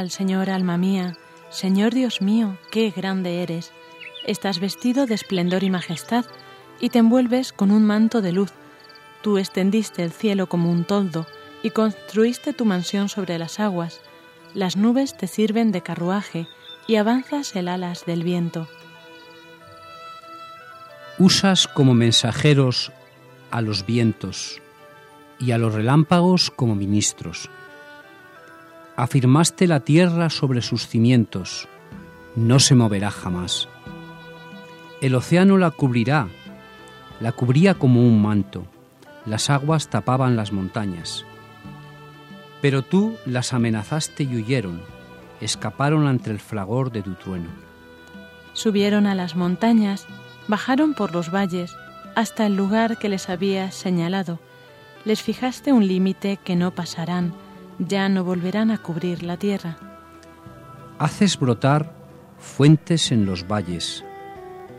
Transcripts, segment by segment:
Al Señor, alma mía. Señor Dios mío, qué grande eres. Estás vestido de esplendor y majestad, y te envuelves con un manto de luz. Tú extendiste el cielo como un toldo, y construiste tu mansión sobre las aguas. Las nubes te sirven de carruaje, y avanzas el alas del viento. Usas como mensajeros a los vientos, y a los relámpagos como ministros afirmaste la tierra sobre sus cimientos, no se moverá jamás. El océano la cubrirá, la cubría como un manto, las aguas tapaban las montañas. Pero tú las amenazaste y huyeron, escaparon ante el fragor de tu trueno. Subieron a las montañas, bajaron por los valles, hasta el lugar que les habías señalado. Les fijaste un límite que no pasarán, ya no volverán a cubrir la tierra. Haces brotar fuentes en los valles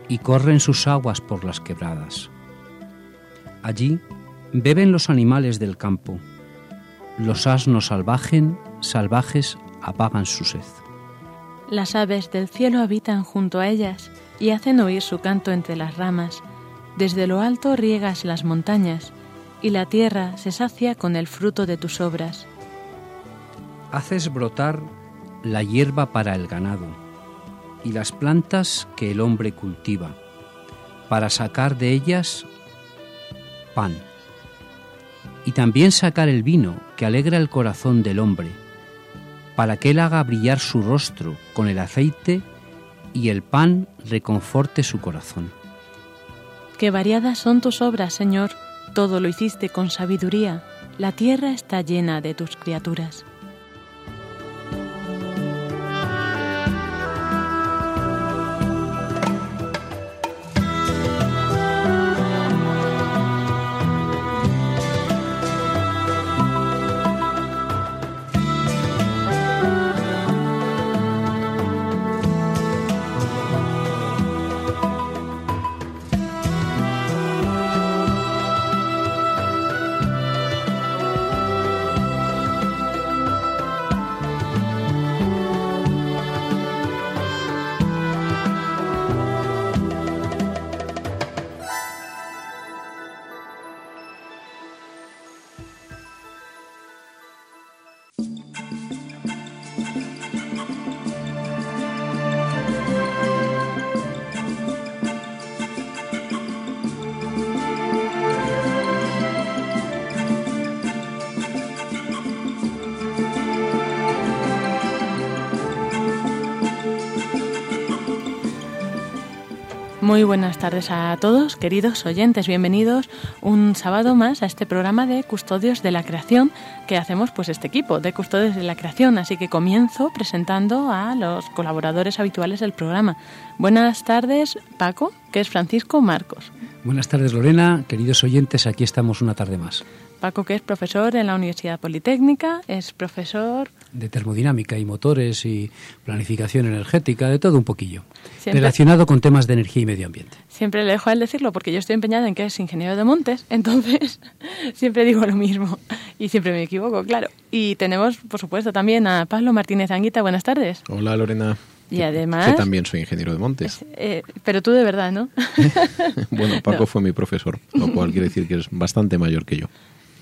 y corren sus aguas por las quebradas. Allí beben los animales del campo, los asnos salvajen, salvajes apagan su sed. Las aves del cielo habitan junto a ellas y hacen oír su canto entre las ramas. Desde lo alto riegas las montañas y la tierra se sacia con el fruto de tus obras haces brotar la hierba para el ganado y las plantas que el hombre cultiva, para sacar de ellas pan, y también sacar el vino que alegra el corazón del hombre, para que él haga brillar su rostro con el aceite y el pan reconforte su corazón. Qué variadas son tus obras, Señor, todo lo hiciste con sabiduría, la tierra está llena de tus criaturas. Muy buenas tardes a todos, queridos oyentes, bienvenidos un sábado más a este programa de Custodios de la Creación que hacemos pues este equipo de Custodios de la Creación, así que comienzo presentando a los colaboradores habituales del programa. Buenas tardes, Paco, que es Francisco Marcos. Buenas tardes, Lorena, queridos oyentes, aquí estamos una tarde más. Paco, que es profesor en la Universidad Politécnica, es profesor... De termodinámica y motores y planificación energética, de todo un poquillo. Relacionado con temas de energía y medio ambiente. Siempre le dejo a él decirlo porque yo estoy empeñada en que es ingeniero de montes, entonces siempre digo lo mismo y siempre me equivoco, claro. Y tenemos, por supuesto, también a Pablo Martínez Anguita. Buenas tardes. Hola, Lorena. Y además... Que también soy ingeniero de montes. Eh, pero tú de verdad, ¿no? bueno, Paco fue mi profesor, lo cual quiere decir que es bastante mayor que yo.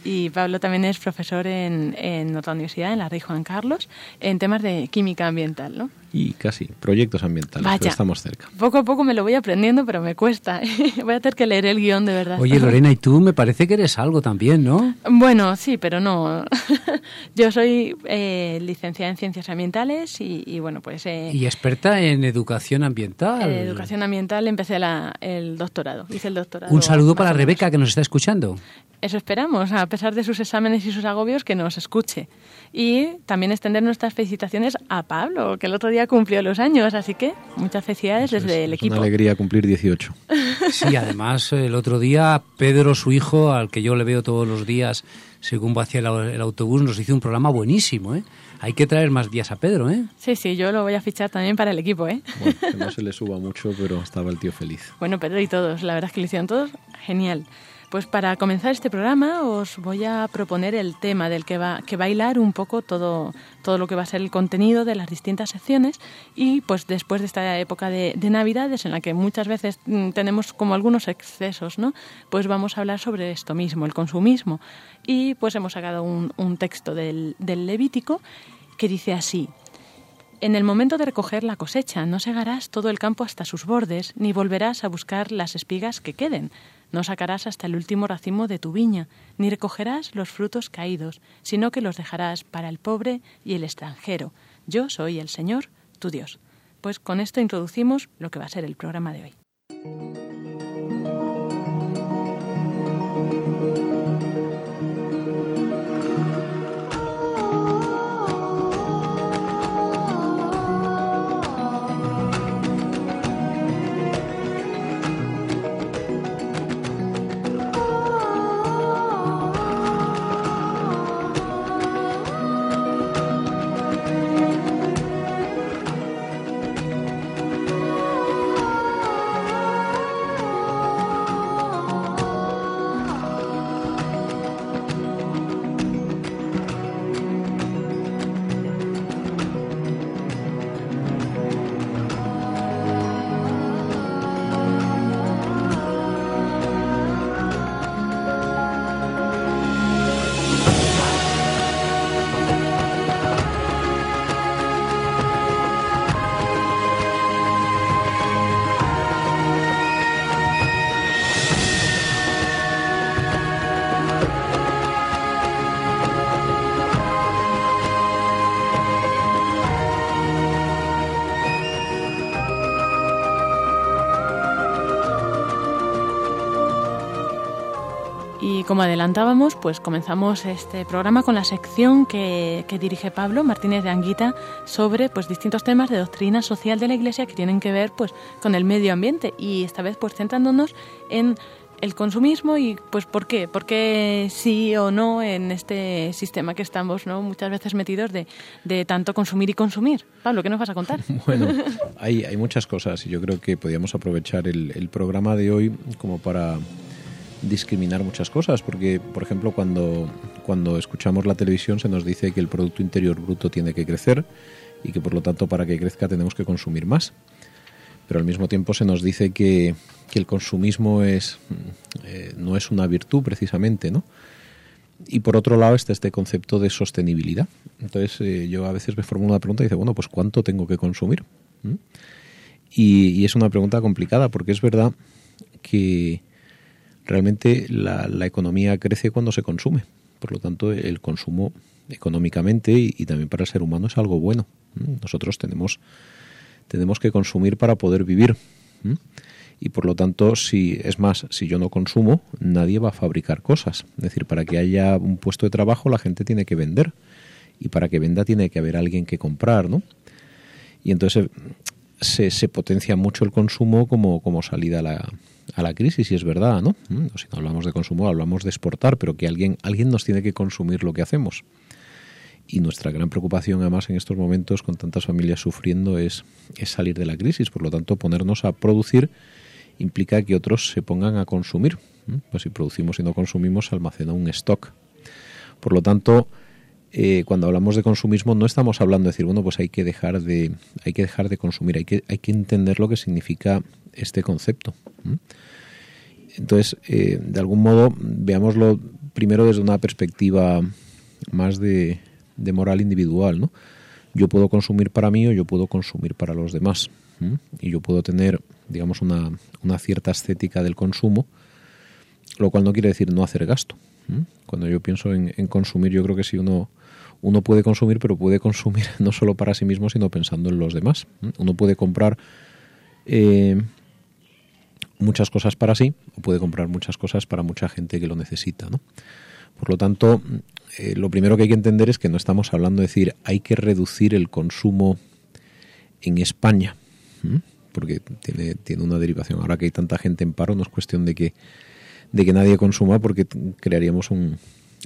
Y Pablo también es profesor en, en otra universidad, en la Rey Juan Carlos, en temas de química ambiental, ¿no? Y casi, proyectos ambientales, Vaya. estamos cerca. Poco a poco me lo voy aprendiendo, pero me cuesta. voy a tener que leer el guion de verdad. Oye, Lorena, y tú me parece que eres algo también, ¿no? Bueno, sí, pero no. Yo soy eh, licenciada en Ciencias Ambientales y, y bueno, pues... Eh, y experta en educación ambiental. En educación ambiental empecé la, el doctorado, hice el doctorado. Un saludo para Rebeca, que nos está escuchando. Eso esperamos, a pesar de sus exámenes y sus agobios, que nos escuche. Y también extender nuestras felicitaciones a Pablo, que el otro día cumplió los años, así que muchas felicidades Es- desde el es equipo. una alegría cumplir 18. Sí, además, el otro día Pedro, su hijo, al que yo le veo todos los días según va hacia el, el autobús, nos hizo un programa buenísimo, ¿eh? Hay que traer más días a Pedro, ¿eh? Sí, sí, yo lo voy a fichar también para el equipo, ¿eh? Bueno, que no se le suba mucho, pero estaba el tío feliz. Bueno, Pedro y todos, la verdad es que lo hicieron todos genial. Pues para comenzar este programa os voy a proponer el tema del que va que hilar un poco todo, todo lo que va a ser el contenido de las distintas secciones y pues después de esta época de, de Navidades en la que muchas veces mm, tenemos como algunos excesos, ¿no? Pues vamos a hablar sobre esto mismo, el consumismo. Y pues hemos sacado un, un texto del, del Levítico que dice así, en el momento de recoger la cosecha, no segarás todo el campo hasta sus bordes, ni volverás a buscar las espigas que queden. No sacarás hasta el último racimo de tu viña, ni recogerás los frutos caídos, sino que los dejarás para el pobre y el extranjero. Yo soy el Señor, tu Dios. Pues con esto introducimos lo que va a ser el programa de hoy. Como adelantábamos, pues comenzamos este programa con la sección que, dirige Pablo Martínez de Anguita sobre pues distintos temas de doctrina social de la Iglesia que tienen que ver pues con el medio ambiente y esta vez pues centrándonos en el consumismo y pues por qué, por qué sí o no en este sistema que estamos no muchas veces metidos de, de tanto consumir y consumir. Pablo, ¿qué nos vas a contar? Bueno, hay, hay muchas cosas y yo creo que podríamos aprovechar el, el programa de hoy como para discriminar muchas cosas, porque, por ejemplo, cuando, cuando escuchamos la televisión se nos dice que el Producto Interior Bruto tiene que crecer y que, por lo tanto, para que crezca tenemos que consumir más. Pero al mismo tiempo se nos dice que, que el consumismo es, eh, no es una virtud precisamente, ¿no? Y por otro lado está este concepto de sostenibilidad. Entonces eh, yo a veces me formulo una pregunta y dice, bueno, pues ¿cuánto tengo que consumir? ¿Mm? Y, y es una pregunta complicada porque es verdad que realmente la, la, economía crece cuando se consume. Por lo tanto, el consumo económicamente y, también para el ser humano es algo bueno. Nosotros tenemos, tenemos que consumir para poder vivir. Y por lo tanto, si es más, si yo no consumo, nadie va a fabricar cosas. Es decir, para que haya un puesto de trabajo, la gente tiene que vender. Y para que venda tiene que haber alguien que comprar, ¿no? Y entonces se, se potencia mucho el consumo como, como salida a la, a la crisis, y es verdad, ¿no? Si no hablamos de consumo, hablamos de exportar, pero que alguien, alguien nos tiene que consumir lo que hacemos. Y nuestra gran preocupación, además, en estos momentos, con tantas familias sufriendo, es, es salir de la crisis. Por lo tanto, ponernos a producir implica que otros se pongan a consumir. Pues si producimos y no consumimos, almacena un stock. Por lo tanto, eh, cuando hablamos de consumismo no estamos hablando de decir, bueno, pues hay que dejar de, hay que dejar de consumir, hay que, hay que entender lo que significa este concepto. Entonces, eh, de algún modo, veámoslo primero desde una perspectiva más de, moral individual, ¿no? Yo puedo consumir para mí o yo puedo consumir para los demás. Y yo puedo tener, digamos, una, una, cierta estética del consumo, lo cual no quiere decir no hacer gasto. Cuando yo pienso en, en, consumir, yo creo que si uno, uno puede consumir, pero puede consumir no solo para sí mismo, sino pensando en los demás. Uno puede comprar eh, muchas cosas para sí o puede comprar muchas cosas para mucha gente que lo necesita. ¿no? Por lo tanto, eh, lo primero que hay que entender es que no estamos hablando de decir hay que reducir el consumo en España, porque tiene, tiene una derivación. Ahora que hay tanta gente en paro, no es cuestión de que, de que nadie consuma, porque crearíamos un,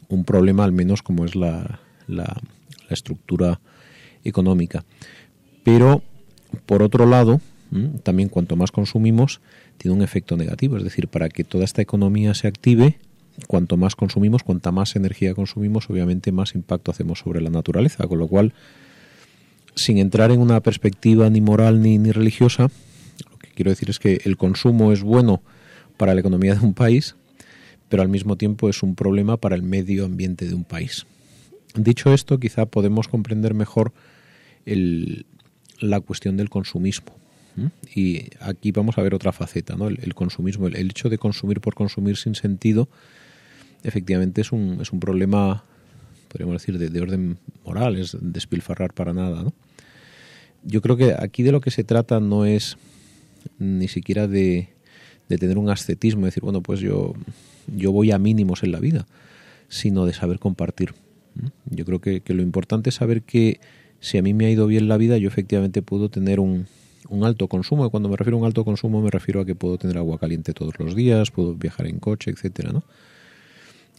un problema, al menos como es la, la, la estructura económica. Pero, por otro lado, también cuanto más consumimos, tiene un efecto negativo. Es decir, para que toda esta economía se active, cuanto más consumimos, cuanta más energía consumimos, obviamente más impacto hacemos sobre la naturaleza. Con lo cual, sin entrar en una perspectiva ni moral ni, ni religiosa, lo que quiero decir es que el consumo es bueno para la economía de un país, pero al mismo tiempo es un problema para el medio ambiente de un país. Dicho esto, quizá podemos comprender mejor la cuestión del consumismo. Y aquí vamos a ver otra faceta, ¿no? el, consumismo, el, hecho de consumir por consumir sin sentido, efectivamente es un, es un problema, podríamos decir, de, orden moral, es despilfarrar para nada. ¿no? Yo creo que aquí de lo que se trata no es ni siquiera de, de tener un ascetismo, decir, bueno, pues yo, yo voy a mínimos en la vida, sino de saber compartir. Yo creo que, que lo importante es saber que si a mí me ha ido bien la vida, yo efectivamente puedo tener un, un alto consumo. Y cuando me refiero a un alto consumo, me refiero a que puedo tener agua caliente todos los días, puedo viajar en coche, etcétera, ¿no?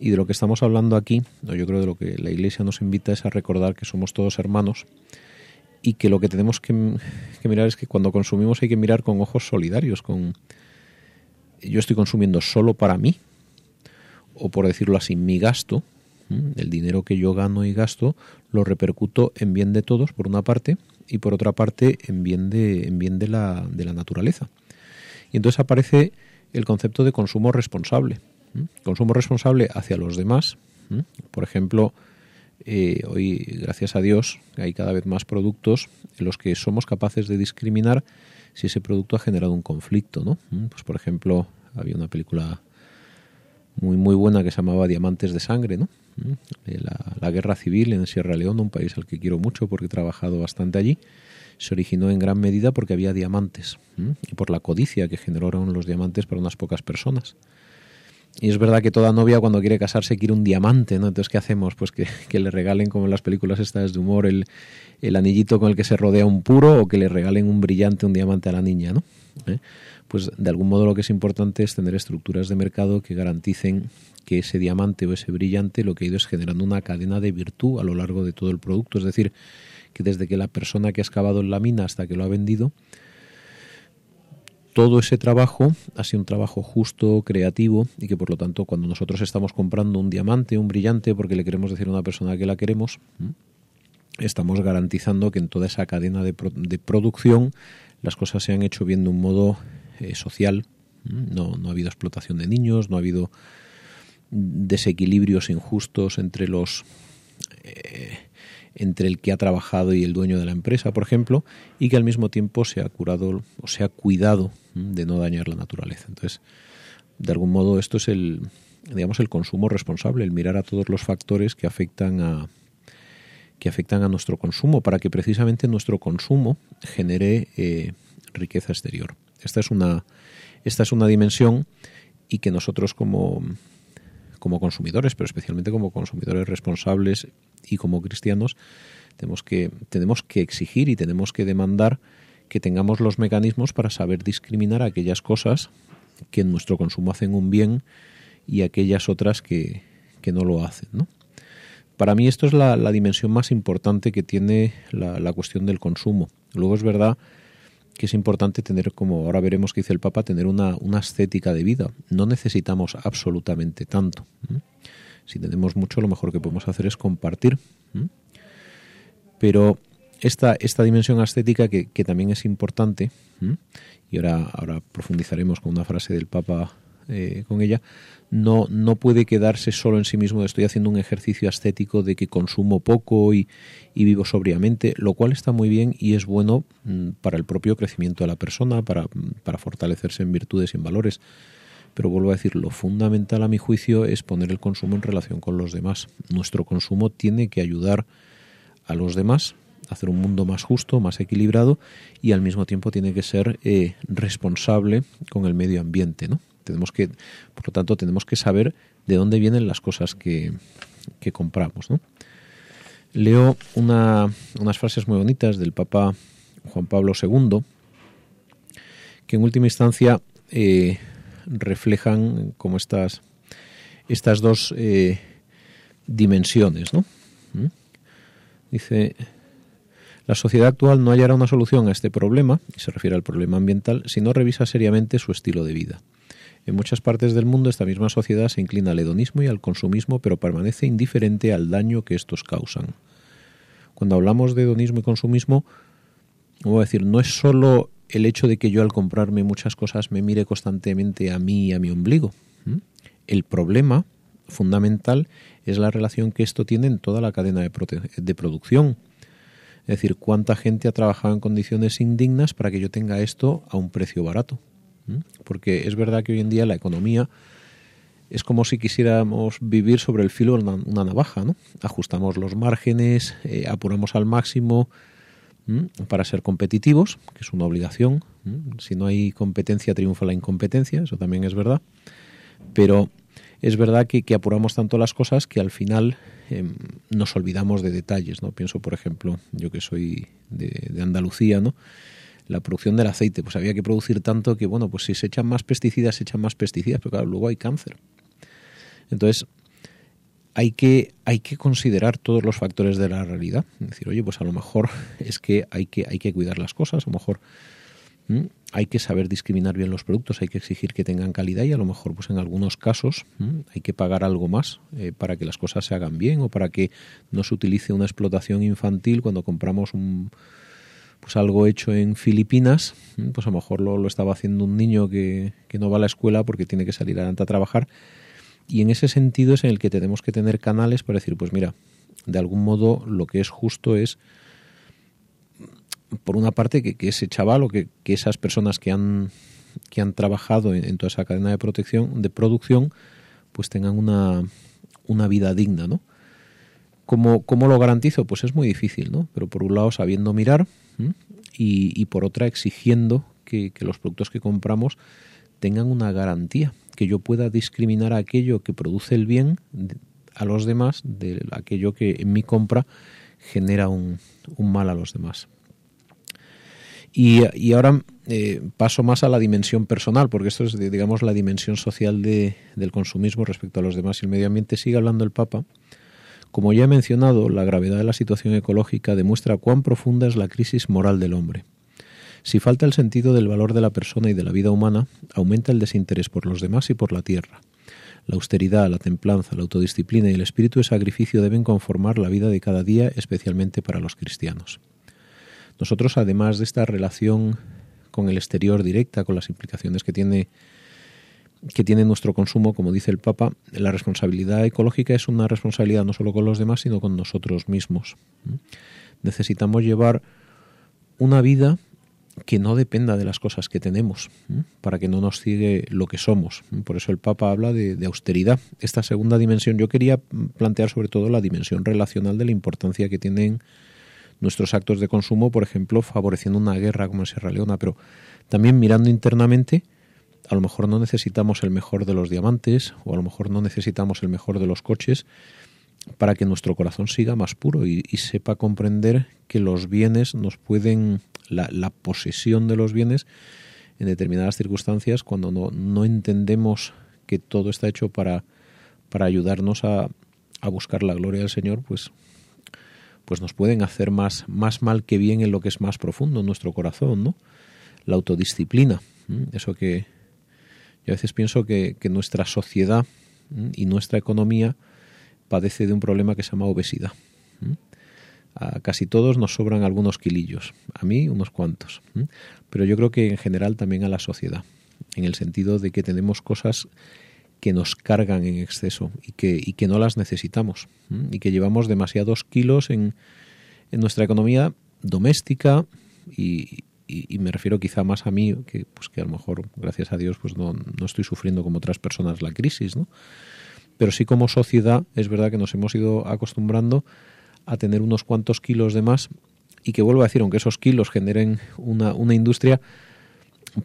Y de lo que estamos hablando aquí, yo creo de lo que la Iglesia nos invita es a recordar que somos todos hermanos y que lo que tenemos que, que mirar es que cuando consumimos hay que mirar con ojos solidarios, con yo estoy consumiendo solo para mí, o por decirlo así, mi gasto, el dinero que yo gano y gasto, lo repercuto en bien de todos, por una parte, y por otra parte en bien de, en bien de, la, de la naturaleza. Y entonces aparece el concepto de consumo responsable. Consumo responsable hacia los demás. Por ejemplo, eh, hoy, gracias a Dios, hay cada vez más productos en los que somos capaces de discriminar si ese producto ha generado un conflicto. ¿no? Pues, por ejemplo, había una película muy, muy buena que se llamaba Diamantes de Sangre, ¿no? La, guerra civil en Sierra Leona, un país al que quiero mucho porque he trabajado bastante allí, se originó en gran medida porque había diamantes y por la codicia que generaron los diamantes para unas pocas personas. Y es verdad que toda novia cuando quiere casarse quiere un diamante, ¿no? Entonces, ¿qué hacemos? Pues que, le regalen, como en las películas estas de humor, el, el, anillito con el que se rodea un puro o que le regalen un brillante, un diamante a la niña, ¿no? ¿Eh? Pues de algún modo lo que es importante es tener estructuras de mercado que garanticen que ese diamante o ese brillante lo que ha ido es generando una cadena de virtud a lo largo de todo el producto. Es decir, que desde que la persona que ha excavado en la mina hasta que lo ha vendido, todo ese trabajo ha sido un trabajo justo, creativo y que por lo tanto cuando nosotros estamos comprando un diamante, un brillante, porque le queremos decir a una persona que la queremos, estamos garantizando que en toda esa cadena de, producción las cosas se han hecho bien de un modo eh, social. No, no ha habido explotación de niños, no ha habido desequilibrios injustos entre los eh, entre el que ha trabajado y el dueño de la empresa, por ejemplo, y que al mismo tiempo se ha curado o se ha cuidado de no dañar la naturaleza. Entonces, de algún modo esto es el digamos el consumo responsable, el mirar a todos los factores que afectan a que afectan a nuestro consumo para que precisamente nuestro consumo genere eh, riqueza exterior. Esta es una esta es una dimensión y que nosotros como como consumidores, pero especialmente como consumidores responsables y como cristianos, tenemos que, tenemos que exigir y tenemos que demandar que tengamos los mecanismos para saber discriminar aquellas cosas que en nuestro consumo hacen un bien y aquellas otras que, que no lo hacen. ¿no? Para mí esto es la, la dimensión más importante que tiene la, la, cuestión del consumo. Luego es verdad que es importante tener, como ahora veremos que dice el Papa, tener una, una estética de vida. No necesitamos absolutamente tanto. Si tenemos mucho, lo mejor que podemos hacer es compartir. Pero esta, esta dimensión estética que, que también es importante, y ahora, ahora profundizaremos con una frase del Papa eh, con ella, no, no puede quedarse solo en sí mismo estoy haciendo un ejercicio estético de que consumo poco y, vivo sobriamente, lo cual está muy bien y es bueno mm, para el propio crecimiento de la persona, para, para fortalecerse en virtudes y en valores. Pero vuelvo a decir, lo fundamental a mi juicio es poner el consumo en relación con los demás. Nuestro consumo tiene que ayudar a los demás a hacer un mundo más justo, más equilibrado y al mismo tiempo tiene que ser eh, responsable con el medio ambiente, ¿no? Tenemos que, por lo tanto, tenemos que saber de dónde vienen las cosas que, compramos. Leo unas frases muy bonitas del Papa Juan Pablo II, que en última instancia eh, reflejan como estas, estas dos eh, dimensiones. ¿Mm? Dice, la sociedad actual no hallará una solución a este problema, y se refiere al problema ambiental, si no revisa seriamente su estilo de vida. En muchas partes del mundo esta misma sociedad se inclina al hedonismo y al consumismo, pero permanece indiferente al daño que estos causan. Cuando hablamos de hedonismo y consumismo, a decir, no es solo el hecho de que yo al comprarme muchas cosas me mire constantemente a mí y a mi ombligo. El problema fundamental es la relación que esto tiene en toda la cadena de, de producción. Es decir, cuánta gente ha trabajado en condiciones indignas para que yo tenga esto a un precio barato. Porque es verdad que hoy en día la economía es como si quisiéramos vivir sobre el filo de una, navaja, ¿no? Ajustamos los márgenes, eh, apuramos al máximo para ser competitivos, que es una obligación. Si no hay competencia, triunfa la incompetencia, eso también es verdad. Pero es verdad que, apuramos tanto las cosas que al final em, nos olvidamos de detalles, ¿no? Pienso, por ejemplo, yo que soy de, de Andalucía, ¿no? La producción del aceite, pues había que producir tanto que, bueno, pues si se echan más pesticidas, se echan más pesticidas, pero claro, luego hay cáncer. Entonces, hay que, hay que considerar todos los factores de la realidad. Es decir, oye, pues a lo mejor es que hay que, hay que cuidar las cosas, a lo mejor hay que saber discriminar bien los productos, hay que exigir que tengan calidad y a lo mejor, pues en algunos casos, hay que pagar algo más eh, para que las cosas se hagan bien o para que no se utilice una explotación infantil cuando compramos un, pues algo hecho en Filipinas, pues a lo mejor lo, estaba haciendo un niño que, no va a la escuela porque tiene que salir adelante a trabajar. Y en ese sentido es en el que tenemos que tener canales para decir, pues mira, de algún modo lo que es justo es, por una parte, que, ese chaval o que, esas personas que han, que han trabajado en, toda esa cadena de protección, de producción, pues tengan una, una vida digna, ¿no? ¿Cómo, ¿Cómo, lo garantizo? Pues es muy difícil, ¿no? Pero por un lado sabiendo mirar y, por otra exigiendo que, los productos que compramos tengan una garantía, que yo pueda discriminar aquello que produce el bien a los demás de aquello que en mi compra genera un, mal a los demás. Y, ahora eh, paso más a la dimensión personal, porque esto es, digamos, la dimensión social de, del consumismo respecto a los demás y el medio ambiente. Sigue hablando el Papa como ya he mencionado, la gravedad de la situación ecológica demuestra cuán profunda es la crisis moral del hombre. Si falta el sentido del valor de la persona y de la vida humana, aumenta el desinterés por los demás y por la tierra. La austeridad, la templanza, la autodisciplina y el espíritu de sacrificio deben conformar la vida de cada día, especialmente para los cristianos. Nosotros, además de esta relación con el exterior directa, con las implicaciones que tiene que tiene nuestro consumo, como dice el Papa, la responsabilidad ecológica es una responsabilidad no solo con los demás, sino con nosotros mismos. Necesitamos llevar una vida que no dependa de las cosas que tenemos, para que no nos sigue lo que somos. Por eso el Papa habla de, de, austeridad. Esta segunda dimensión, yo quería plantear sobre todo la dimensión relacional de la importancia que tienen nuestros actos de consumo, por ejemplo, favoreciendo una guerra como en Sierra Leona, pero también mirando internamente a lo mejor no necesitamos el mejor de los diamantes o a lo mejor no necesitamos el mejor de los coches para que nuestro corazón siga más puro y, sepa comprender que los bienes nos pueden, la, posesión de los bienes en determinadas circunstancias, cuando no, no entendemos que todo está hecho para, para ayudarnos a, a, buscar la gloria del Señor, pues, pues nos pueden hacer más, más mal que bien en lo que es más profundo en nuestro corazón, ¿no? La autodisciplina, eso que, yo a veces pienso que, nuestra sociedad y nuestra economía padece de un problema que se llama obesidad. A casi todos nos sobran algunos kilillos, a mí unos cuantos, pero yo creo que en general también a la sociedad. en el sentido de que tenemos cosas que nos cargan en exceso y que, no las necesitamos y que llevamos demasiados kilos en, en nuestra economía doméstica y, y, me refiero quizá más a mí, que, pues que a lo mejor, gracias a Dios, pues no, no estoy sufriendo como otras personas la crisis, ¿no? Pero sí como sociedad es verdad que nos hemos ido acostumbrando a tener unos cuantos kilos de más y que vuelvo a decir, aunque esos kilos generen una, una industria,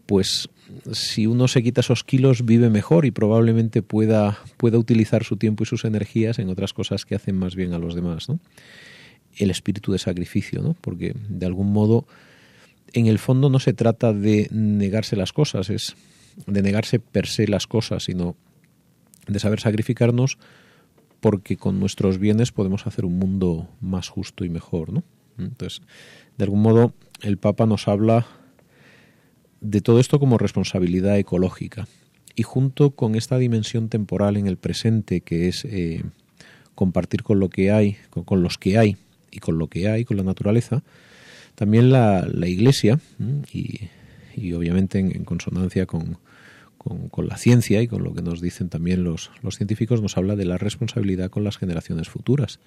pues si uno se quita esos kilos vive mejor y probablemente pueda, pueda utilizar su tiempo y sus energías en otras cosas que hacen más bien a los demás, ¿no? El espíritu de sacrificio, ¿no? Porque de algún modo en el fondo no se trata de negarse las cosas, es de negarse per se las cosas, sino de saber sacrificarnos porque con nuestros bienes podemos hacer un mundo más justo y mejor, ¿no? Entonces, de algún modo, el Papa nos habla de todo esto como responsabilidad ecológica y junto con esta dimensión temporal en el presente que es eh, compartir con lo que hay, con los que hay y con lo que hay, con la naturaleza, también la, la Iglesia, y, y, obviamente en, consonancia con, con, la ciencia y con lo que nos dicen también los, los científicos, nos habla de la responsabilidad con las generaciones futuras.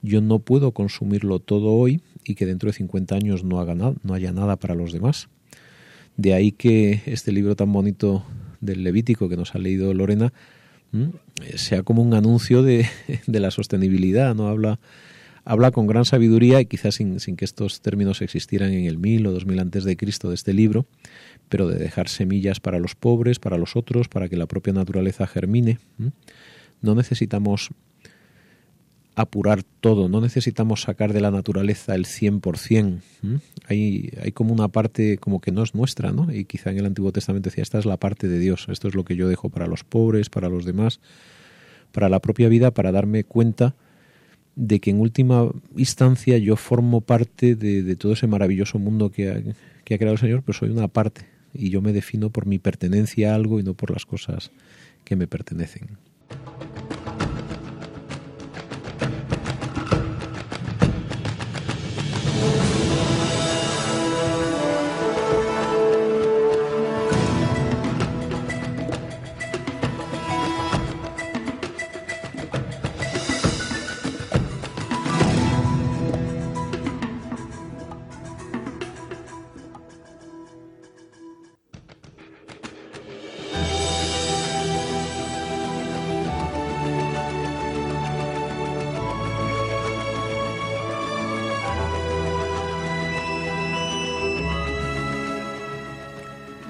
Yo no puedo consumirlo todo hoy y que dentro de 50 años no, haga nada, no haya nada para los demás. De ahí que este libro tan bonito del Levítico que nos ha leído Lorena sea como un anuncio de, de la sostenibilidad, no habla habla con gran sabiduría y quizás sin, que estos términos existieran en el mil o dos mil antes de Cristo de este libro, pero de dejar semillas para los pobres, para los otros, para que la propia naturaleza germine. No necesitamos apurar todo, no necesitamos sacar de la naturaleza el 100%. Hay, hay como una parte como que no es nuestra, ¿no? Y quizá en el Antiguo Testamento decía, esta es la parte de Dios, esto es lo que yo dejo para los pobres, para los demás, para la propia vida, para darme cuenta de que en última instancia yo formo parte de, todo ese maravilloso mundo que ha, que ha creado el Señor, pero soy una parte y yo me defino por mi pertenencia a algo y no por las cosas que me pertenecen.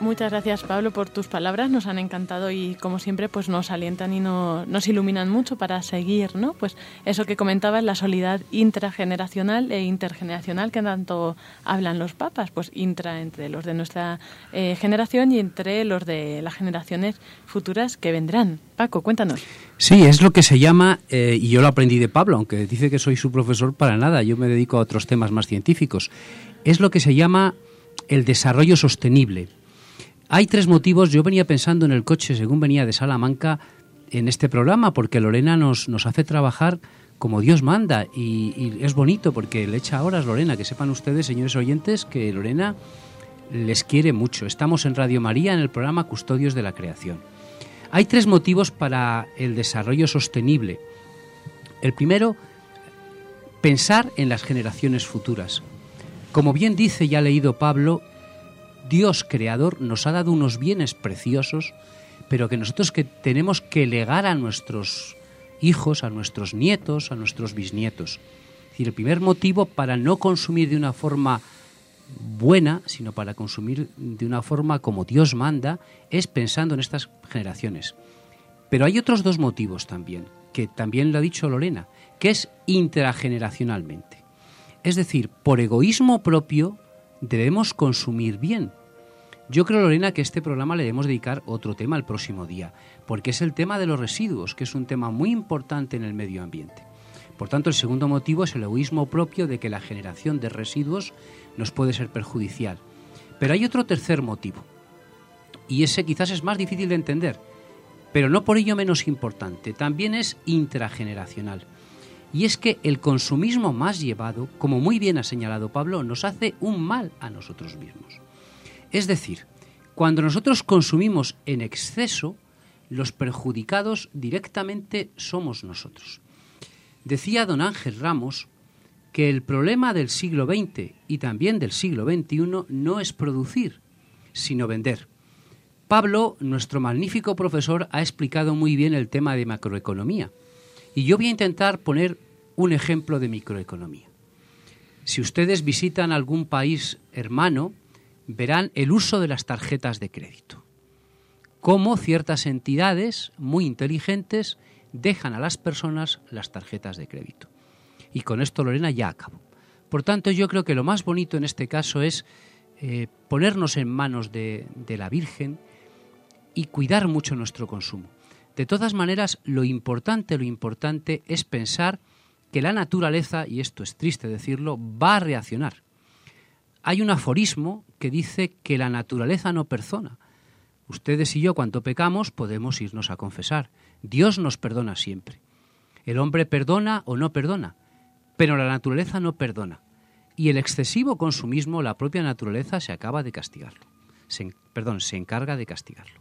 Muchas gracias Pablo por tus palabras, nos han encantado y como siempre pues nos alientan y nos iluminan mucho para seguir, ¿no? Pues eso que comentabas, la solidaridad intrageneracional e intergeneracional que tanto hablan los papas, pues intra entre los de nuestra eh, generación y entre los de las generaciones futuras que vendrán. Paco, cuéntanos. Sí, es lo que se llama, eh, y yo lo aprendí de Pablo, aunque dice que soy su profesor para nada, yo me dedico a otros temas más científicos, es lo que se llama el desarrollo sostenible hay tres motivos. Yo venía pensando en el coche según venía de Salamanca en este programa, porque Lorena nos, nos hace trabajar como Dios manda y, es bonito porque le echa horas Lorena. Que sepan ustedes, señores oyentes, que Lorena les quiere mucho. Estamos en Radio María en el programa Custodios de la Creación. Hay tres motivos para el desarrollo sostenible. El primero, pensar en las generaciones futuras. Como bien dice y ha leído Pablo, Dios creador nos ha dado unos bienes preciosos, pero que nosotros que tenemos que legar a nuestros hijos, a nuestros nietos, a nuestros bisnietos. El primer motivo para no consumir de una forma buena, sino para consumir de una forma como Dios manda, es pensando en estas generaciones. Pero hay otros dos motivos también, que también lo ha dicho Lorena, que es intrageneracionalmente. Es decir, por egoísmo propio debemos consumir bien. Yo creo, Lorena, que este programa le debemos dedicar otro tema el próximo día, porque es el tema de los residuos, que es un tema muy importante en el medio ambiente. Por tanto, el segundo motivo es el egoísmo propio de que la generación de residuos nos puede ser perjudicial. Pero hay otro tercer motivo, y ese quizás es más difícil de entender, pero no por ello menos importante, también es intrageneracional. Y es que el consumismo más llevado, como muy bien ha señalado Pablo, nos hace un mal a nosotros mismos. Es decir, Cuando nosotros consumimos en exceso, los perjudicados directamente somos nosotros. Decía don Ángel Ramos que el problema del siglo XX y también del siglo XXI no es producir, sino vender. Pablo, nuestro magnífico profesor, ha explicado muy bien el tema de macroeconomía. Y yo voy a intentar poner un ejemplo de microeconomía. Si ustedes visitan algún país hermano, verán el uso de las tarjetas de crédito. Cómo ciertas entidades muy inteligentes dejan a las personas las tarjetas de crédito. Y con esto, Lorena, ya acabo. Por tanto, yo creo que lo más bonito en este caso es eh, ponernos en manos de, de la Virgen y cuidar mucho nuestro consumo. De todas maneras, lo importante, lo importante es pensar que la naturaleza, y esto es triste decirlo, va a reaccionar. Hay un aforismo que dice que la naturaleza no perdona. Ustedes y yo, cuando pecamos, podemos irnos a confesar. Dios nos perdona siempre. El hombre perdona o no perdona, pero la naturaleza no perdona. Y el excesivo consumismo, la propia naturaleza se acaba de castigarlo. perdón, se encarga de castigarlo.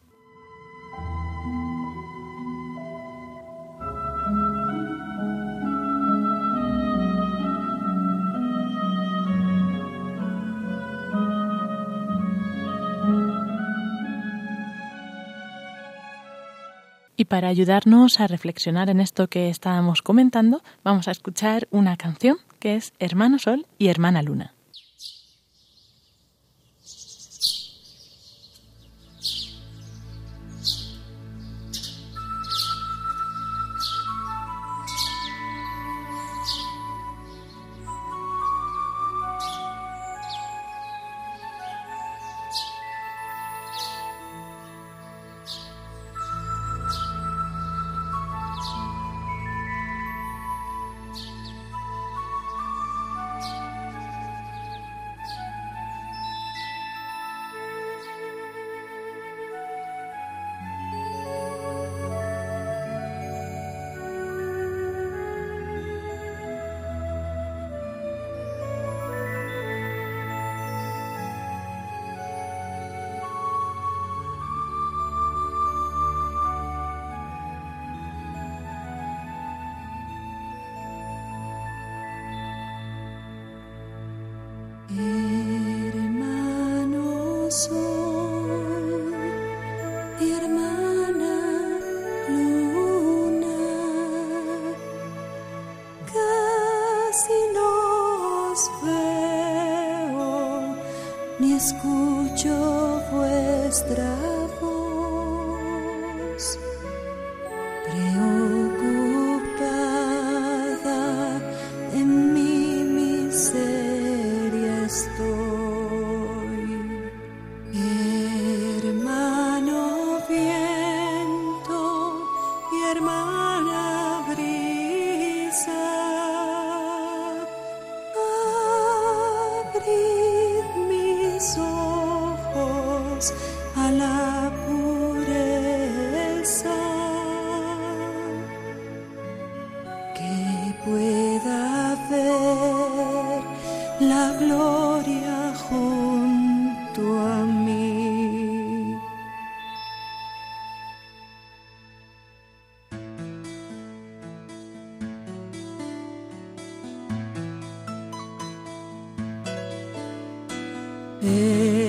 Y para ayudarnos a reflexionar en esto que estábamos comentando, vamos a escuchar una canción que es Hermano Sol y Hermana Luna.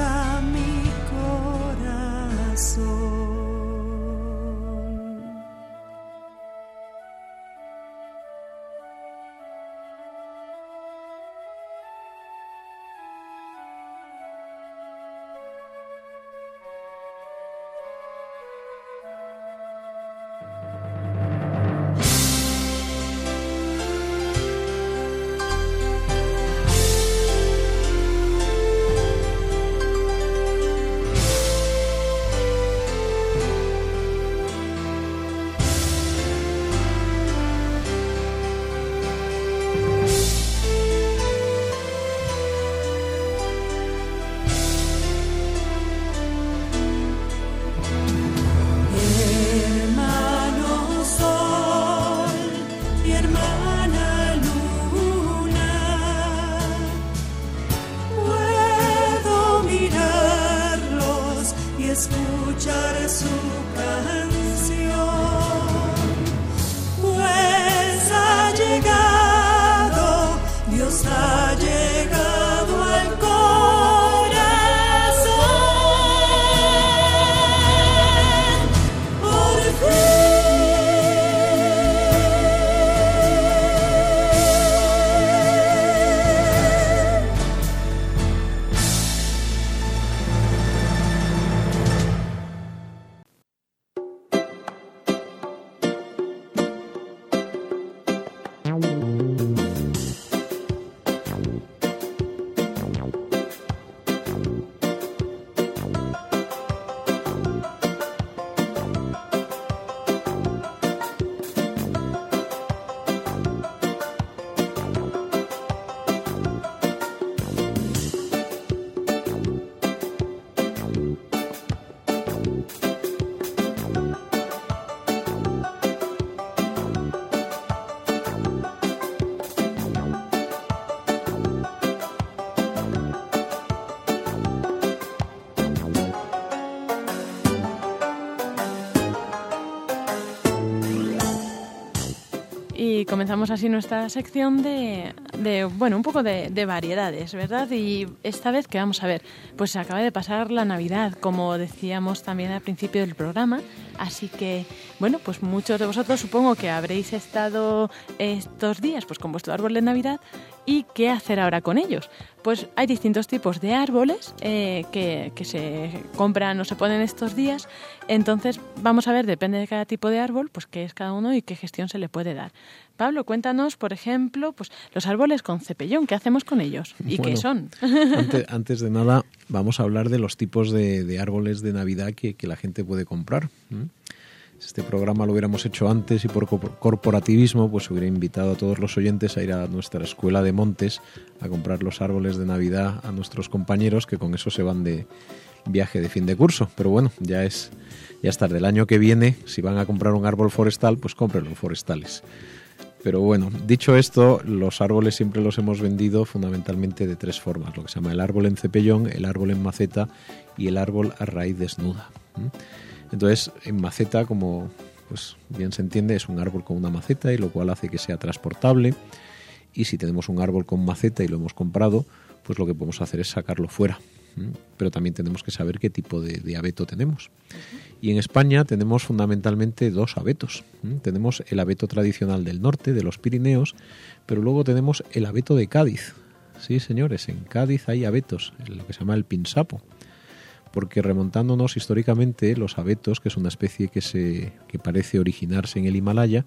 a mi corazón. Comenzamos así nuestra sección de, de, bueno, un poco de, de variedades, ¿verdad? Y esta vez que vamos a ver, pues se acaba de pasar la Navidad, como decíamos también al principio del programa, así que, bueno, pues muchos de vosotros supongo que habréis estado estos días pues con vuestro árbol de Navidad y qué hacer ahora con ellos. Pues hay distintos tipos de árboles eh, que, que se compran o se ponen estos días, entonces vamos a ver, depende de cada tipo de árbol, pues qué es cada uno y qué gestión se le puede dar. Pablo, cuéntanos, por ejemplo, pues los árboles con cepellón, ¿qué hacemos con ellos? ¿Y qué son? Antes, antes de nada, vamos a hablar de los tipos de, de árboles de Navidad que, que la gente puede comprar. Este programa lo hubiéramos hecho antes y por co- corporativismo, pues hubiera invitado a todos los oyentes a ir a nuestra escuela de montes a comprar los árboles de Navidad a nuestros compañeros que con eso se van de viaje de fin de curso. Pero bueno, ya es ya es tarde. El año que viene, si van a comprar un árbol forestal, pues compren los forestales. Pero bueno, dicho esto, los árboles siempre los hemos vendido fundamentalmente de tres formas, lo que se llama el árbol en cepellón, el árbol en maceta y el árbol a raíz desnuda. Entonces, en maceta, como pues bien se entiende, es un árbol con una maceta y lo cual hace que sea transportable. Y si tenemos un árbol con maceta y lo hemos comprado, pues lo que podemos hacer es sacarlo fuera. Pero también tenemos que saber qué tipo de, de abeto tenemos. Y en España tenemos fundamentalmente dos abetos. Tenemos el abeto tradicional del norte, de los Pirineos, pero luego tenemos el abeto de Cádiz. Sí, señores, en Cádiz hay abetos, lo que se llama el pinsapo. Porque remontándonos históricamente, los abetos, que es una especie que, se, que parece originarse en el Himalaya,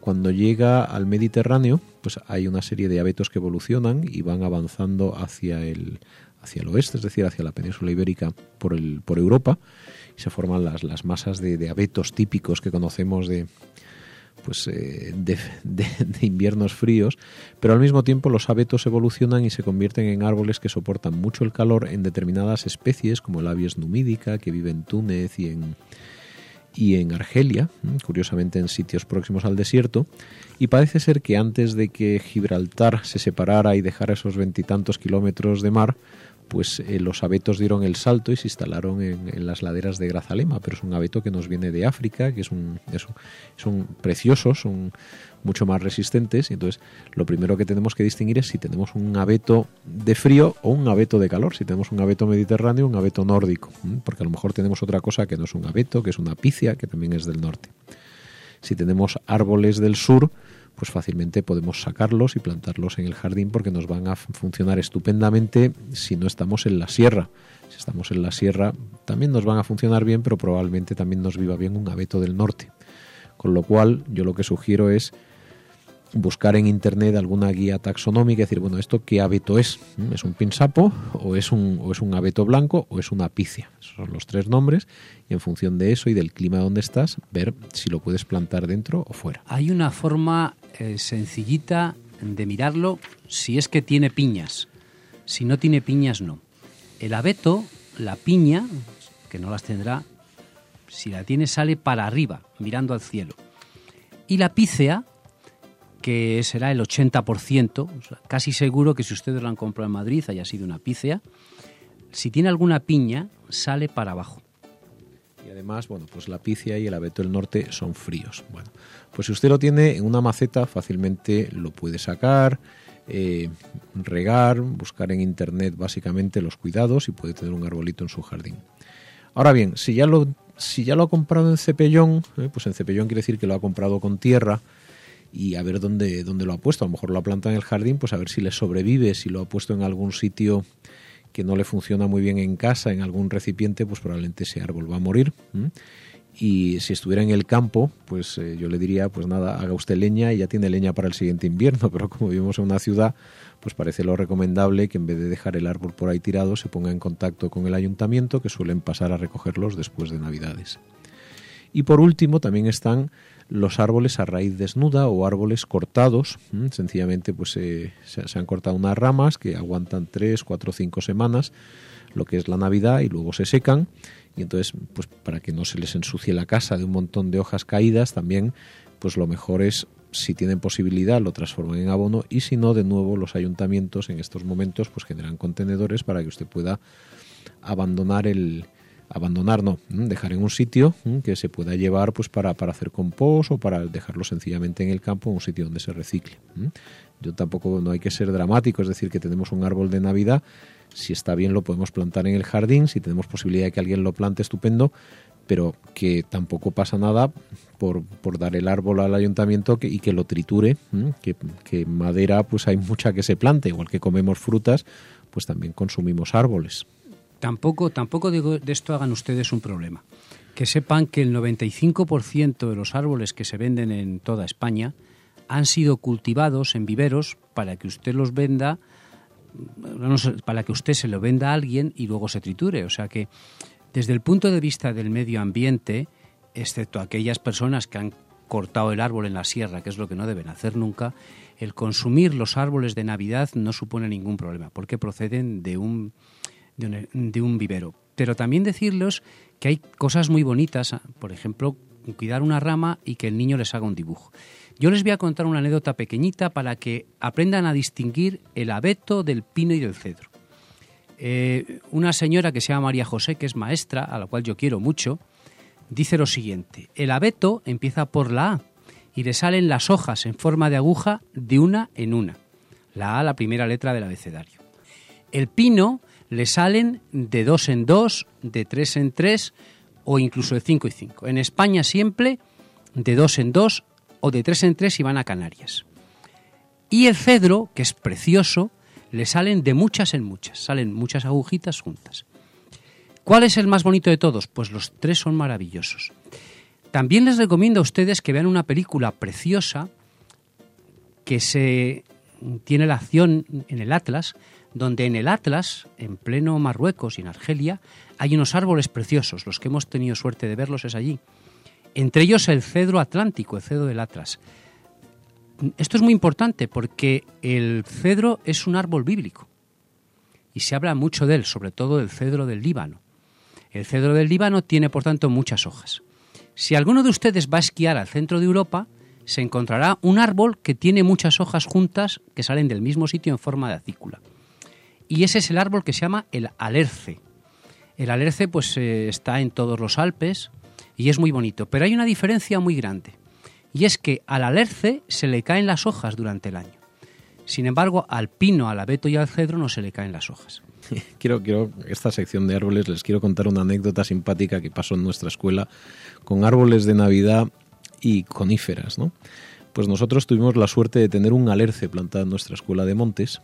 cuando llega al Mediterráneo, pues hay una serie de abetos que evolucionan y van avanzando hacia el, hacia el oeste, es decir, hacia la península ibérica por, el, por Europa, y se forman las, las masas de, de abetos típicos que conocemos de, pues eh, de, de- de inviernos fríos, pero al mismo tiempo los abetos evolucionan y se convierten en árboles que soportan mucho el calor en determinadas especies, como el avies numídica, que vive en Túnez y en, y en Argelia, curiosamente en sitios próximos al desierto, y parece ser que antes de que Gibraltar se separara y dejara esos veintitantos kilómetros de mar, pues eh, los abetos dieron el salto y se instalaron en, en las laderas de Grazalema, pero es un abeto que nos viene de África, que es un, es un- son preciosos, son mucho más resistentes, y entonces lo primero que tenemos que distinguir es si tenemos un abeto de frío o un abeto de calor, si tenemos un abeto mediterráneo o un abeto nórdico, porque a lo mejor tenemos otra cosa que no es un abeto, que es una picia, que también es del norte. Si tenemos árboles del sur, pues fácilmente podemos sacarlos y plantarlos en el jardín porque nos van a funcionar estupendamente si no estamos en la sierra. Si estamos en la sierra también nos van a funcionar bien, pero probablemente también nos viva bien un abeto del norte. Con lo cual, yo lo que sugiero es buscar en internet alguna guía taxonómica y decir, bueno, ¿esto qué abeto es? ¿Mm? ¿Es un pinsapo o es un, o es un abeto blanco o es una picia? Esos son los tres nombres y en función de eso y del clima donde estás, ver si lo puedes plantar dentro o fuera. Hay una forma eh, sencillita de mirarlo si es que tiene piñas. Si no tiene piñas, no. El abeto, la piña, que no las tendrá, si la tiene sale para arriba, mirando al cielo. Y la pícea, que será el 80%, o sea, casi seguro que si ustedes lo han comprado en Madrid haya sido una pícea, si tiene alguna piña, sale para abajo. Además, bueno, pues la picia y el abeto del norte son fríos. Bueno, pues si usted lo tiene en una maceta, fácilmente lo puede sacar, eh, regar, buscar en internet básicamente los cuidados y puede tener un arbolito en su jardín. Ahora bien, si ya lo, si ya lo ha comprado en cepellón, eh, pues en cepellón quiere decir que lo ha comprado con tierra y a ver dónde, dónde lo ha puesto. A lo mejor lo ha plantado en el jardín, pues a ver si le sobrevive, si lo ha puesto en algún sitio que no le funciona muy bien en casa, en algún recipiente, pues probablemente ese árbol va a morir. Y si estuviera en el campo, pues eh, yo le diría, pues nada, haga usted leña y ya tiene leña para el siguiente invierno, pero como vivimos en una ciudad, pues parece lo recomendable que en vez de dejar el árbol por ahí tirado, se ponga en contacto con el ayuntamiento, que suelen pasar a recogerlos después de Navidades. Y por último también están los árboles a raíz desnuda o árboles cortados. Sencillamente pues eh, se, se han cortado unas ramas que aguantan 3, 4, 5 semanas, lo que es la Navidad, y luego se secan. Y entonces, pues para que no se les ensucie la casa de un montón de hojas caídas, también pues lo mejor es, si tienen posibilidad, lo transforman en abono y si no, de nuevo los ayuntamientos en estos momentos pues generan contenedores para que usted pueda abandonar el abandonar no dejar en un sitio que se pueda llevar pues para, para hacer compost o para dejarlo sencillamente en el campo en un sitio donde se recicle yo tampoco no hay que ser dramático es decir que tenemos un árbol de navidad si está bien lo podemos plantar en el jardín si tenemos posibilidad de que alguien lo plante estupendo pero que tampoco pasa nada por, por dar el árbol al ayuntamiento que, y que lo triture, que, que madera pues hay mucha que se planta, igual que comemos frutas, pues también consumimos árboles. Tampoco, tampoco digo de esto hagan ustedes un problema. Que sepan que el 95% de los árboles que se venden en toda España han sido cultivados en viveros para que usted los venda, para que usted se lo venda a alguien y luego se triture. O sea que desde el punto de vista del medio ambiente, excepto aquellas personas que han cortado el árbol en la sierra, que es lo que no deben hacer nunca, el consumir los árboles de Navidad no supone ningún problema, porque proceden de un, de un, vivero. Pero también decirles que hay cosas muy bonitas, por ejemplo, cuidar una rama y que el niño les haga un dibujo. Yo les voy a contar una anécdota pequeñita para que aprendan a distinguir el abeto del pino y del cedro. Eh, una señora que se llama María José, que es maestra, a la cual yo quiero mucho, dice lo siguiente, el abeto empieza por la A y le salen las hojas en forma de aguja de una en una. La A, la primera letra del abecedario. El pino le salen de dos en dos, de tres en tres o incluso de cinco y cinco. En España siempre de dos en dos o de tres en tres y van a Canarias. Y el cedro, que es precioso, le salen de muchas en muchas, salen muchas agujitas juntas. ¿Cuál es el más bonito de todos? Pues los tres son maravillosos. También les recomiendo a ustedes que vean una película preciosa que se tiene la acción en el Atlas, donde en el Atlas, en pleno Marruecos y en Argelia, hay unos árboles preciosos. Los que hemos tenido suerte de verlos es allí. entre ellos el cedro atlántico, el cedro del Atlas. Esto es muy importante porque el cedro es un árbol bíblico y se habla mucho de él, sobre todo del cedro del Líbano. El cedro del Líbano tiene, por tanto, muchas hojas. Si alguno de ustedes va a esquiar al centro de Europa, se encontrará un árbol que tiene muchas hojas juntas que salen del mismo sitio en forma de acícula. Y ese es el árbol que se llama el alerce. El alerce pues eh, está en todos los Alpes y es muy bonito, pero hay una diferencia muy grande. Y es que al alerce se le caen las hojas durante el año. Sin embargo, al pino, al abeto y al cedro no se le caen las hojas. Quiero, quiero, esta sección de árboles, les quiero contar una anécdota simpática que pasó en nuestra escuela con árboles de Navidad y coníferas, ¿no? Pues nosotros tuvimos la suerte de tener un alerce plantado en nuestra escuela de montes.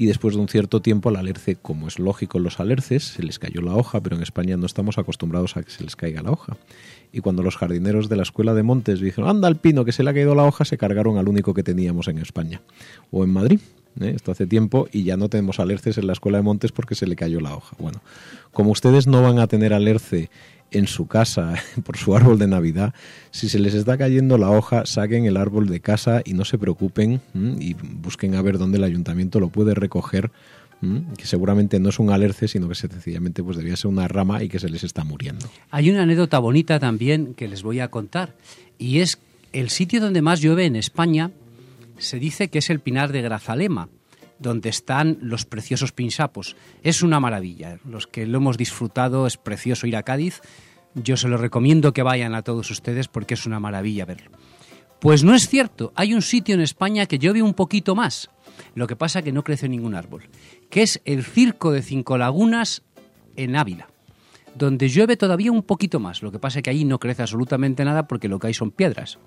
Y después de un cierto tiempo al alerce, como es lógico en los alerces, se les cayó la hoja, pero en España no estamos acostumbrados a que se les caiga la hoja. Y cuando los jardineros de la escuela de montes dijeron, anda al pino que se le ha caído la hoja, se cargaron al único que teníamos en España o en Madrid. ¿eh? Esto hace tiempo y ya no tenemos alerces en la escuela de montes porque se le cayó la hoja. Bueno, como ustedes no van a tener alerce en su casa por su árbol de Navidad, si se les está cayendo la hoja, saquen el árbol de casa y no se preocupen y busquen a ver dónde el ayuntamiento lo puede recoger, que seguramente no es un alerce, sino que sencillamente pues debía ser una rama y que se les está muriendo. Hay una anécdota bonita también que les voy a contar y es el sitio donde más llueve en España se dice que es el Pinar de Grazalema, donde están los preciosos pinsapos. Es una maravilla. Los que lo hemos disfrutado es precioso ir a Cádiz. Yo se lo recomiendo que vayan a todos ustedes porque es una maravilla verlo. Pues no es cierto. Hay un sitio en España que llueve un poquito más. Lo que pasa que no crece ningún árbol, que es el Circo de Cinco Lagunas en Ávila, donde llueve todavía un poquito más. Lo que pasa que ahí no crece absolutamente nada porque lo que hay son piedras.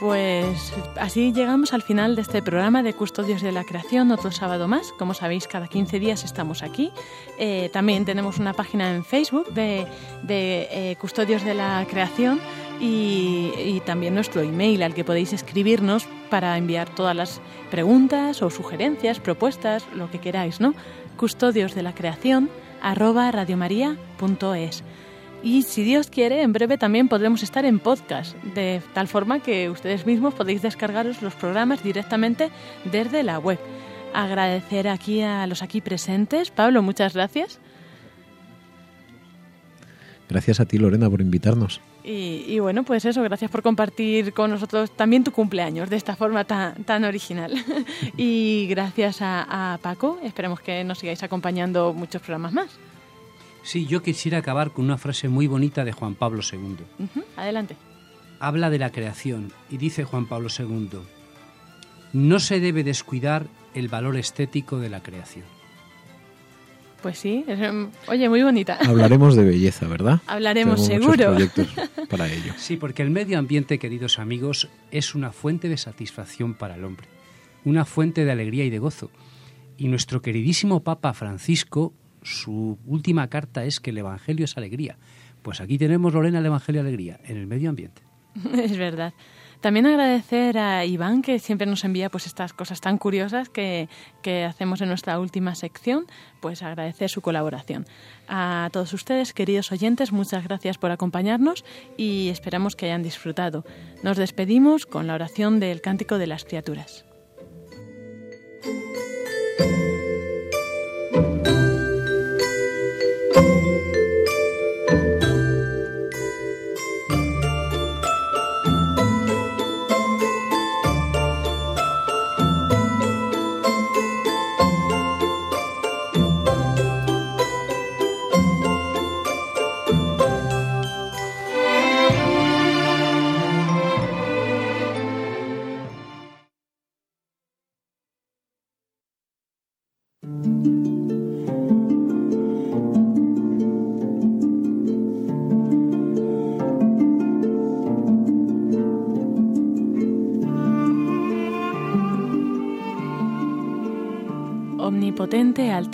Pues así llegamos al final de este programa de Custodios de la Creación, otro sábado más. Como sabéis, cada 15 días estamos aquí. Eh, también tenemos una página en Facebook de, eh, Custodios de la Creación y, y, también nuestro email al que podéis escribirnos para enviar todas las preguntas o sugerencias, propuestas, lo que queráis, ¿no? Custodios de la Creación arroba radiomaria.es. Y si Dios quiere, en breve también podremos estar en podcast, de tal forma que ustedes mismos podéis descargaros los programas directamente desde la web. Agradecer aquí a los aquí presentes. Pablo, muchas gracias. Gracias a ti, Lorena, por invitarnos. Y, y, bueno, pues eso, gracias por compartir con nosotros también tu cumpleaños de esta forma tan, tan original. y gracias a, a Paco, esperemos que nos sigáis acompañando muchos programas más. Sí, yo quisiera acabar con una frase muy bonita de Juan Pablo II. Uh -huh, adelante. Habla de la creación y dice Juan Pablo II, no se debe descuidar el valor estético de la creación. Pues sí, es, oye, muy bonita. Hablaremos de belleza, ¿verdad? Hablaremos seguro. para ello. Sí, porque el medio ambiente, queridos amigos, es una fuente de satisfacción para el hombre, una fuente de alegría y de gozo. Y nuestro queridísimo Papa Francisco su última carta es que el Evangelio es alegría. Pues aquí tenemos, Lorena, el Evangelio alegría, en el medio ambiente. Es verdad. También agradecer a Iván, que siempre nos envía pues estas cosas tan curiosas que, que, hacemos en nuestra última sección, pues agradecer su colaboración. A todos ustedes, queridos oyentes, muchas gracias por acompañarnos y esperamos que hayan disfrutado. Nos despedimos con la oración del Cántico de las Criaturas.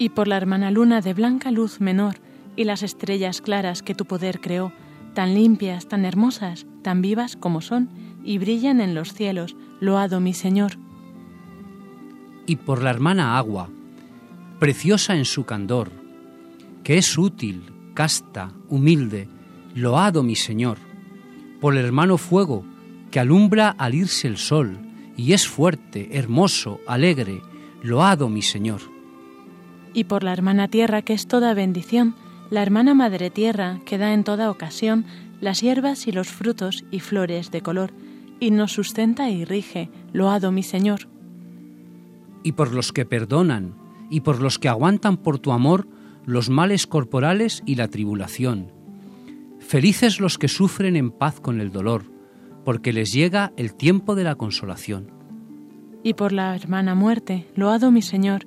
Y por la hermana luna de blanca luz menor, y las estrellas claras que tu poder creó, tan limpias, tan hermosas, tan vivas como son, y brillan en los cielos, loado mi Señor. Y por la hermana agua, preciosa en su candor, que es útil, casta, humilde, loado mi Señor, por el hermano fuego, que alumbra al irse el sol, y es fuerte, hermoso, alegre, loado mi Señor. Y por la hermana tierra, que es toda bendición, la hermana madre tierra, que da en toda ocasión las hierbas y los frutos y flores de color, y nos sustenta y rige, loado mi Señor. Y por los que perdonan, y por los que aguantan por tu amor los males corporales y la tribulación. Felices los que sufren en paz con el dolor, porque les llega el tiempo de la consolación. Y por la hermana muerte, loado mi Señor,